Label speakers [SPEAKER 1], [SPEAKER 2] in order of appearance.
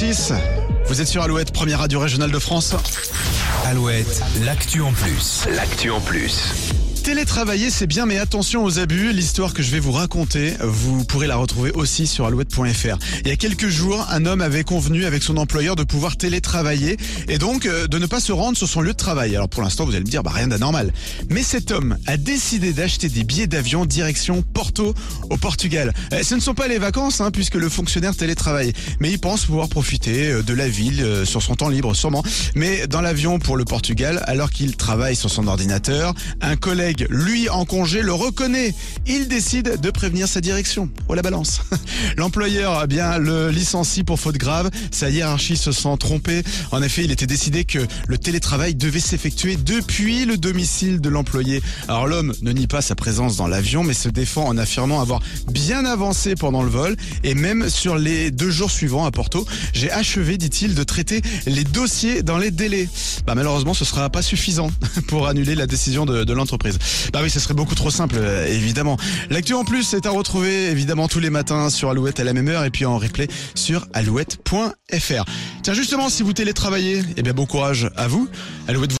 [SPEAKER 1] 8h36. Vous êtes sur Alouette, première radio régionale de France.
[SPEAKER 2] Alouette, l'actu en plus.
[SPEAKER 3] L'actu en plus.
[SPEAKER 1] Télétravailler, c'est bien, mais attention aux abus. L'histoire que je vais vous raconter, vous pourrez la retrouver aussi sur alouette.fr. Il y a quelques jours, un homme avait convenu avec son employeur de pouvoir télétravailler et donc euh, de ne pas se rendre sur son lieu de travail. Alors pour l'instant, vous allez me dire, bah rien d'anormal. Mais cet homme a décidé d'acheter des billets d'avion direction Porto au Portugal. Euh, Ce ne sont pas les vacances, hein, puisque le fonctionnaire télétravaille. Mais il pense pouvoir profiter euh, de la ville sur son temps libre, sûrement. Mais dans l'avion pour le Portugal, alors qu'il travaille sur son ordinateur, un collègue, lui en congé, le reconnaît. Il décide de prévenir sa direction. Oh la balance. L'employeur, eh bien, le licencie pour faute grave. Sa hiérarchie se sent trompée. En effet, il était décidé que le télétravail devait s'effectuer depuis le domicile de l'employé. Alors l'homme ne nie pas sa présence dans l'avion, mais se défend en affirmant avoir bien avancé pendant le vol et même sur les deux jours suivants à Porto, j'ai achevé, dit-il, de traiter les dossiers dans les délais. Bah malheureusement, ce sera pas suffisant pour annuler la décision de, de l'entreprise. Bah oui, ce serait beaucoup trop simple, euh, évidemment. L'actu en plus est à retrouver évidemment tous les matins sur Alouette à la même heure et puis en replay sur alouette.fr. Tiens, justement, si vous télétravaillez, eh bien bon courage à vous. Alouette